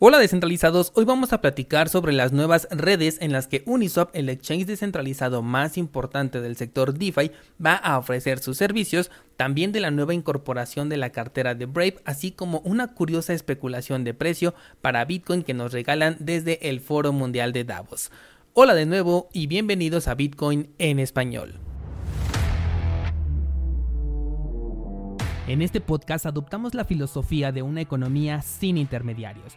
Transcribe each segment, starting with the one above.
Hola descentralizados, hoy vamos a platicar sobre las nuevas redes en las que Uniswap, el exchange descentralizado más importante del sector DeFi, va a ofrecer sus servicios, también de la nueva incorporación de la cartera de Brave, así como una curiosa especulación de precio para Bitcoin que nos regalan desde el Foro Mundial de Davos. Hola de nuevo y bienvenidos a Bitcoin en español. En este podcast adoptamos la filosofía de una economía sin intermediarios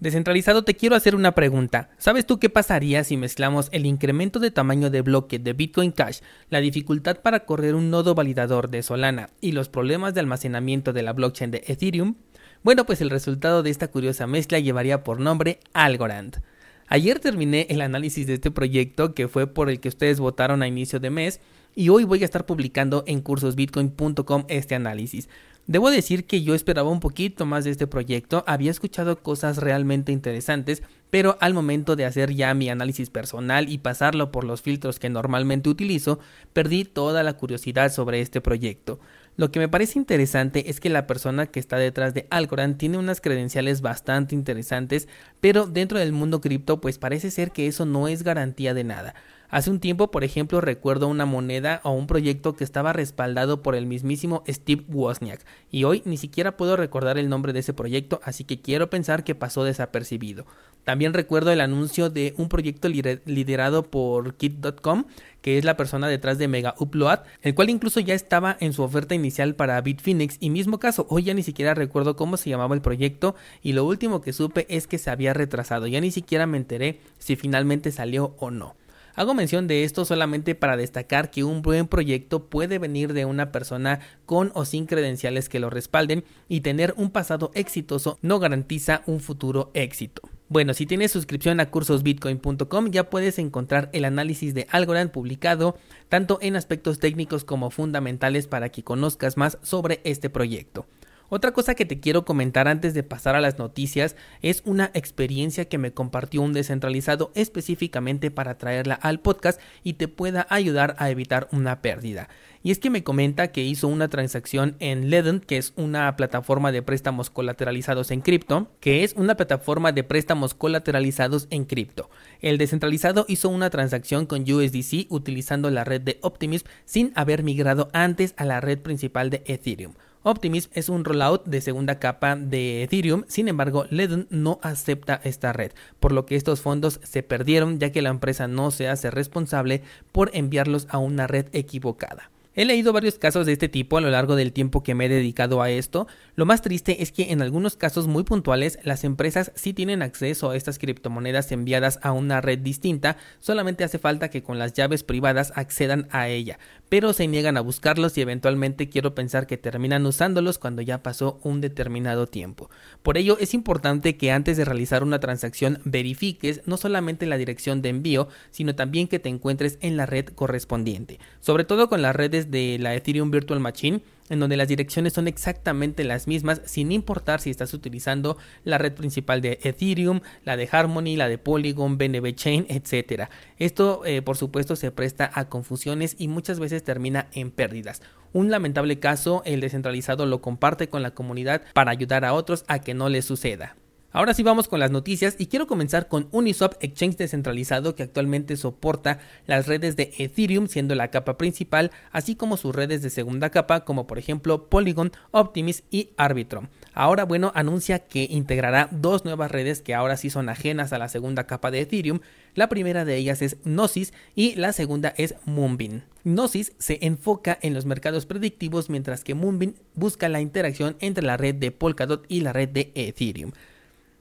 Descentralizado, te quiero hacer una pregunta. ¿Sabes tú qué pasaría si mezclamos el incremento de tamaño de bloque de Bitcoin Cash, la dificultad para correr un nodo validador de Solana y los problemas de almacenamiento de la blockchain de Ethereum? Bueno, pues el resultado de esta curiosa mezcla llevaría por nombre Algorand. Ayer terminé el análisis de este proyecto que fue por el que ustedes votaron a inicio de mes y hoy voy a estar publicando en cursosbitcoin.com este análisis. Debo decir que yo esperaba un poquito más de este proyecto, había escuchado cosas realmente interesantes, pero al momento de hacer ya mi análisis personal y pasarlo por los filtros que normalmente utilizo, perdí toda la curiosidad sobre este proyecto. Lo que me parece interesante es que la persona que está detrás de Algorand tiene unas credenciales bastante interesantes, pero dentro del mundo cripto pues parece ser que eso no es garantía de nada. Hace un tiempo, por ejemplo, recuerdo una moneda o un proyecto que estaba respaldado por el mismísimo Steve Wozniak, y hoy ni siquiera puedo recordar el nombre de ese proyecto, así que quiero pensar que pasó desapercibido. También recuerdo el anuncio de un proyecto liderado por Kit.com, que es la persona detrás de Mega Upload, el cual incluso ya estaba en su oferta inicial para Bitfinex y mismo caso, hoy ya ni siquiera recuerdo cómo se llamaba el proyecto y lo último que supe es que se había retrasado, ya ni siquiera me enteré si finalmente salió o no. Hago mención de esto solamente para destacar que un buen proyecto puede venir de una persona con o sin credenciales que lo respalden y tener un pasado exitoso no garantiza un futuro éxito. Bueno, si tienes suscripción a cursosbitcoin.com ya puedes encontrar el análisis de Algorand publicado tanto en aspectos técnicos como fundamentales para que conozcas más sobre este proyecto. Otra cosa que te quiero comentar antes de pasar a las noticias es una experiencia que me compartió un descentralizado específicamente para traerla al podcast y te pueda ayudar a evitar una pérdida. Y es que me comenta que hizo una transacción en Ledon, que es una plataforma de préstamos colateralizados en cripto, que es una plataforma de préstamos colateralizados en cripto. El descentralizado hizo una transacción con USDC utilizando la red de Optimism sin haber migrado antes a la red principal de Ethereum. Optimism es un rollout de segunda capa de Ethereum, sin embargo, Ledon no acepta esta red, por lo que estos fondos se perdieron ya que la empresa no se hace responsable por enviarlos a una red equivocada. He leído varios casos de este tipo a lo largo del tiempo que me he dedicado a esto. Lo más triste es que en algunos casos muy puntuales las empresas sí tienen acceso a estas criptomonedas enviadas a una red distinta, solamente hace falta que con las llaves privadas accedan a ella, pero se niegan a buscarlos y eventualmente quiero pensar que terminan usándolos cuando ya pasó un determinado tiempo. Por ello es importante que antes de realizar una transacción verifiques no solamente la dirección de envío, sino también que te encuentres en la red correspondiente, sobre todo con las redes de la Ethereum Virtual Machine, en donde las direcciones son exactamente las mismas, sin importar si estás utilizando la red principal de Ethereum, la de Harmony, la de Polygon, BNB Chain, etc. Esto, eh, por supuesto, se presta a confusiones y muchas veces termina en pérdidas. Un lamentable caso, el descentralizado lo comparte con la comunidad para ayudar a otros a que no les suceda. Ahora sí vamos con las noticias y quiero comenzar con Uniswap Exchange descentralizado que actualmente soporta las redes de Ethereum siendo la capa principal, así como sus redes de segunda capa como por ejemplo Polygon, Optimism y Arbitrum. Ahora bueno anuncia que integrará dos nuevas redes que ahora sí son ajenas a la segunda capa de Ethereum. La primera de ellas es Gnosis y la segunda es Moonbeam. Gnosis se enfoca en los mercados predictivos mientras que Moonbeam busca la interacción entre la red de Polkadot y la red de Ethereum.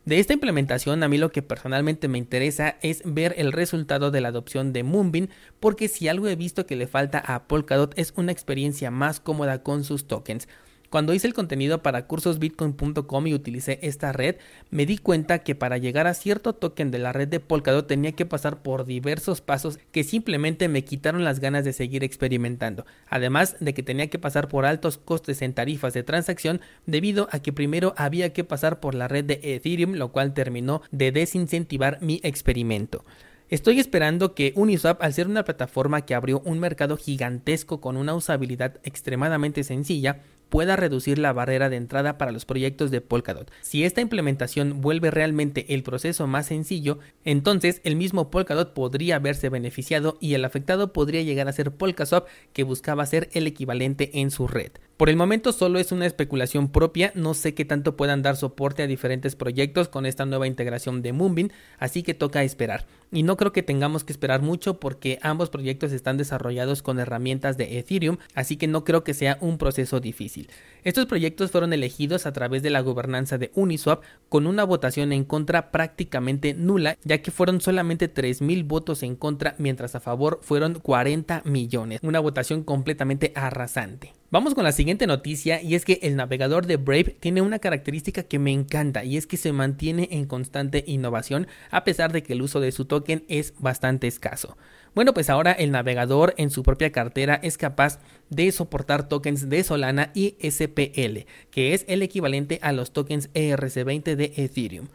De esta implementación a mí lo que personalmente me interesa es ver el resultado de la adopción de Moonbeam porque si algo he visto que le falta a Polkadot es una experiencia más cómoda con sus tokens. Cuando hice el contenido para cursosbitcoin.com y utilicé esta red, me di cuenta que para llegar a cierto token de la red de Polkadot tenía que pasar por diversos pasos que simplemente me quitaron las ganas de seguir experimentando. Además de que tenía que pasar por altos costes en tarifas de transacción debido a que primero había que pasar por la red de Ethereum, lo cual terminó de desincentivar mi experimento. Estoy esperando que Uniswap, al ser una plataforma que abrió un mercado gigantesco con una usabilidad extremadamente sencilla, pueda reducir la barrera de entrada para los proyectos de Polkadot. Si esta implementación vuelve realmente el proceso más sencillo, entonces el mismo Polkadot podría verse beneficiado y el afectado podría llegar a ser Polkaswap que buscaba ser el equivalente en su red. Por el momento solo es una especulación propia, no sé qué tanto puedan dar soporte a diferentes proyectos con esta nueva integración de Moonbeam, así que toca esperar. Y no creo que tengamos que esperar mucho porque ambos proyectos están desarrollados con herramientas de Ethereum, así que no creo que sea un proceso difícil. Estos proyectos fueron elegidos a través de la gobernanza de Uniswap con una votación en contra prácticamente nula, ya que fueron solamente 3.000 votos en contra, mientras a favor fueron 40 millones, una votación completamente arrasante. Vamos con la siguiente noticia y es que el navegador de Brave tiene una característica que me encanta y es que se mantiene en constante innovación a pesar de que el uso de su token es bastante escaso. Bueno, pues ahora el navegador en su propia cartera es capaz de soportar tokens de Solana y SPL, que es el equivalente a los tokens ERC20 de Ethereum.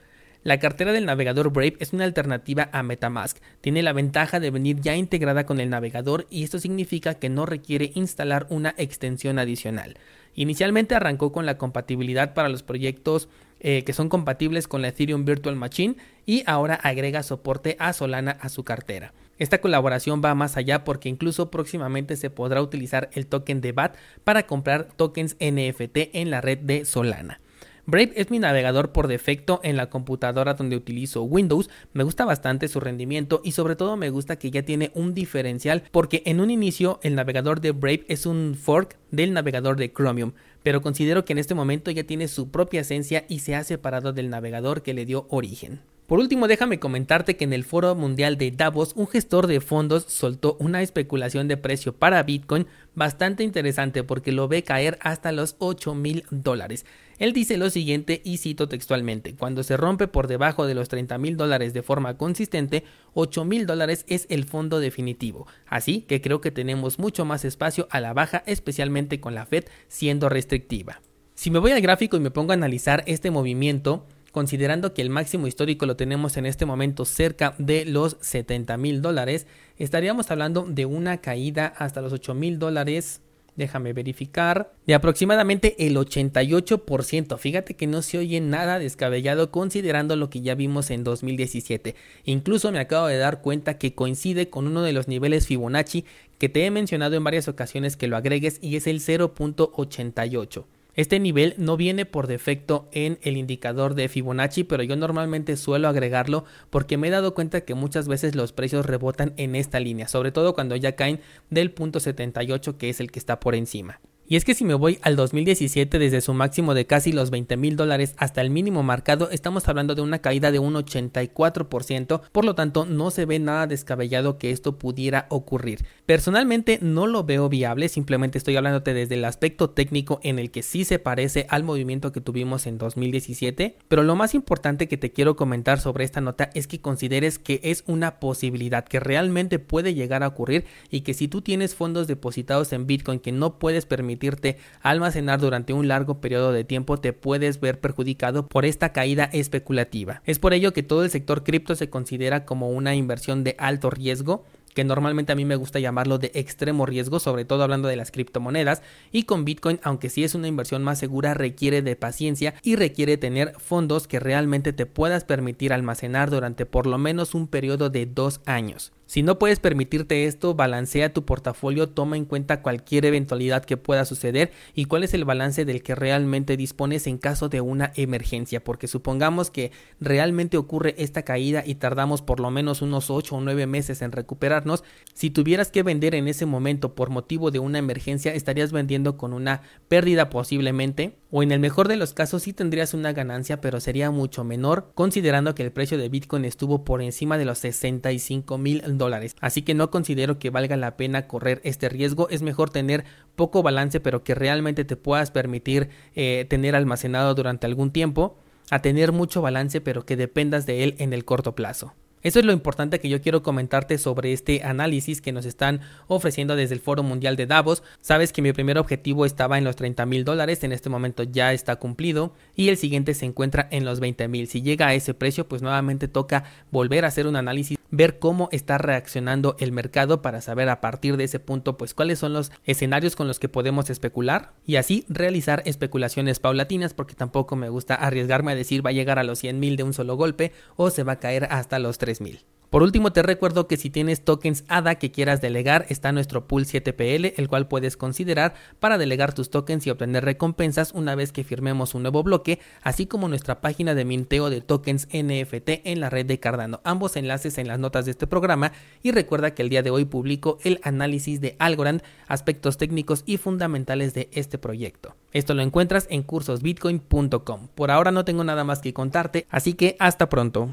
La cartera del navegador Brave es una alternativa a Metamask. Tiene la ventaja de venir ya integrada con el navegador y esto significa que no requiere instalar una extensión adicional. Inicialmente arrancó con la compatibilidad para los proyectos eh, que son compatibles con la Ethereum Virtual Machine y ahora agrega soporte a Solana a su cartera. Esta colaboración va más allá porque incluso próximamente se podrá utilizar el token de BAT para comprar tokens NFT en la red de Solana. Brave es mi navegador por defecto en la computadora donde utilizo Windows. Me gusta bastante su rendimiento y sobre todo me gusta que ya tiene un diferencial porque en un inicio el navegador de Brave es un fork del navegador de Chromium, pero considero que en este momento ya tiene su propia esencia y se ha separado del navegador que le dio origen. Por último, déjame comentarte que en el Foro Mundial de Davos, un gestor de fondos soltó una especulación de precio para Bitcoin bastante interesante porque lo ve caer hasta los 8 mil dólares. Él dice lo siguiente y cito textualmente, cuando se rompe por debajo de los 30 mil dólares de forma consistente, 8 mil dólares es el fondo definitivo. Así que creo que tenemos mucho más espacio a la baja, especialmente con la Fed siendo restrictiva. Si me voy al gráfico y me pongo a analizar este movimiento, considerando que el máximo histórico lo tenemos en este momento cerca de los 70 mil dólares, estaríamos hablando de una caída hasta los 8 mil dólares. Déjame verificar. De aproximadamente el 88%. Fíjate que no se oye nada descabellado considerando lo que ya vimos en 2017. Incluso me acabo de dar cuenta que coincide con uno de los niveles Fibonacci que te he mencionado en varias ocasiones que lo agregues y es el 0.88. Este nivel no viene por defecto en el indicador de Fibonacci, pero yo normalmente suelo agregarlo porque me he dado cuenta que muchas veces los precios rebotan en esta línea, sobre todo cuando ya caen del punto 78 que es el que está por encima. Y es que si me voy al 2017 desde su máximo de casi los 20 mil dólares hasta el mínimo marcado, estamos hablando de una caída de un 84%, por lo tanto no se ve nada descabellado que esto pudiera ocurrir. Personalmente no lo veo viable, simplemente estoy hablándote desde el aspecto técnico en el que sí se parece al movimiento que tuvimos en 2017, pero lo más importante que te quiero comentar sobre esta nota es que consideres que es una posibilidad que realmente puede llegar a ocurrir y que si tú tienes fondos depositados en Bitcoin que no puedes permitir permitirte almacenar durante un largo periodo de tiempo te puedes ver perjudicado por esta caída especulativa. Es por ello que todo el sector cripto se considera como una inversión de alto riesgo que normalmente a mí me gusta llamarlo de extremo riesgo, sobre todo hablando de las criptomonedas, y con Bitcoin, aunque sí es una inversión más segura, requiere de paciencia y requiere tener fondos que realmente te puedas permitir almacenar durante por lo menos un periodo de dos años. Si no puedes permitirte esto, balancea tu portafolio, toma en cuenta cualquier eventualidad que pueda suceder y cuál es el balance del que realmente dispones en caso de una emergencia, porque supongamos que realmente ocurre esta caída y tardamos por lo menos unos 8 o 9 meses en recuperarnos, si tuvieras que vender en ese momento por motivo de una emergencia, estarías vendiendo con una pérdida posiblemente, o en el mejor de los casos sí tendrías una ganancia, pero sería mucho menor, considerando que el precio de Bitcoin estuvo por encima de los 65 mil dólares. Así que no considero que valga la pena correr este riesgo. Es mejor tener poco balance pero que realmente te puedas permitir eh, tener almacenado durante algún tiempo a tener mucho balance pero que dependas de él en el corto plazo. Eso es lo importante que yo quiero comentarte sobre este análisis que nos están ofreciendo desde el Foro Mundial de Davos. Sabes que mi primer objetivo estaba en los 30 mil dólares, en este momento ya está cumplido y el siguiente se encuentra en los 20 mil. Si llega a ese precio, pues nuevamente toca volver a hacer un análisis ver cómo está reaccionando el mercado para saber a partir de ese punto pues cuáles son los escenarios con los que podemos especular y así realizar especulaciones paulatinas porque tampoco me gusta arriesgarme a decir va a llegar a los 100 mil de un solo golpe o se va a caer hasta los 3 Por último, te recuerdo que si tienes tokens ADA que quieras delegar, está nuestro pool 7PL, el cual puedes considerar para delegar tus tokens y obtener recompensas una vez que firmemos un nuevo bloque, así como nuestra página de minteo de tokens NFT en la red de Cardano. Ambos enlaces en las notas de este programa y recuerda que el día de hoy publico el análisis de Algorand, aspectos técnicos y fundamentales de este proyecto. Esto lo encuentras en cursosbitcoin.com. Por ahora no tengo nada más que contarte, así que hasta pronto.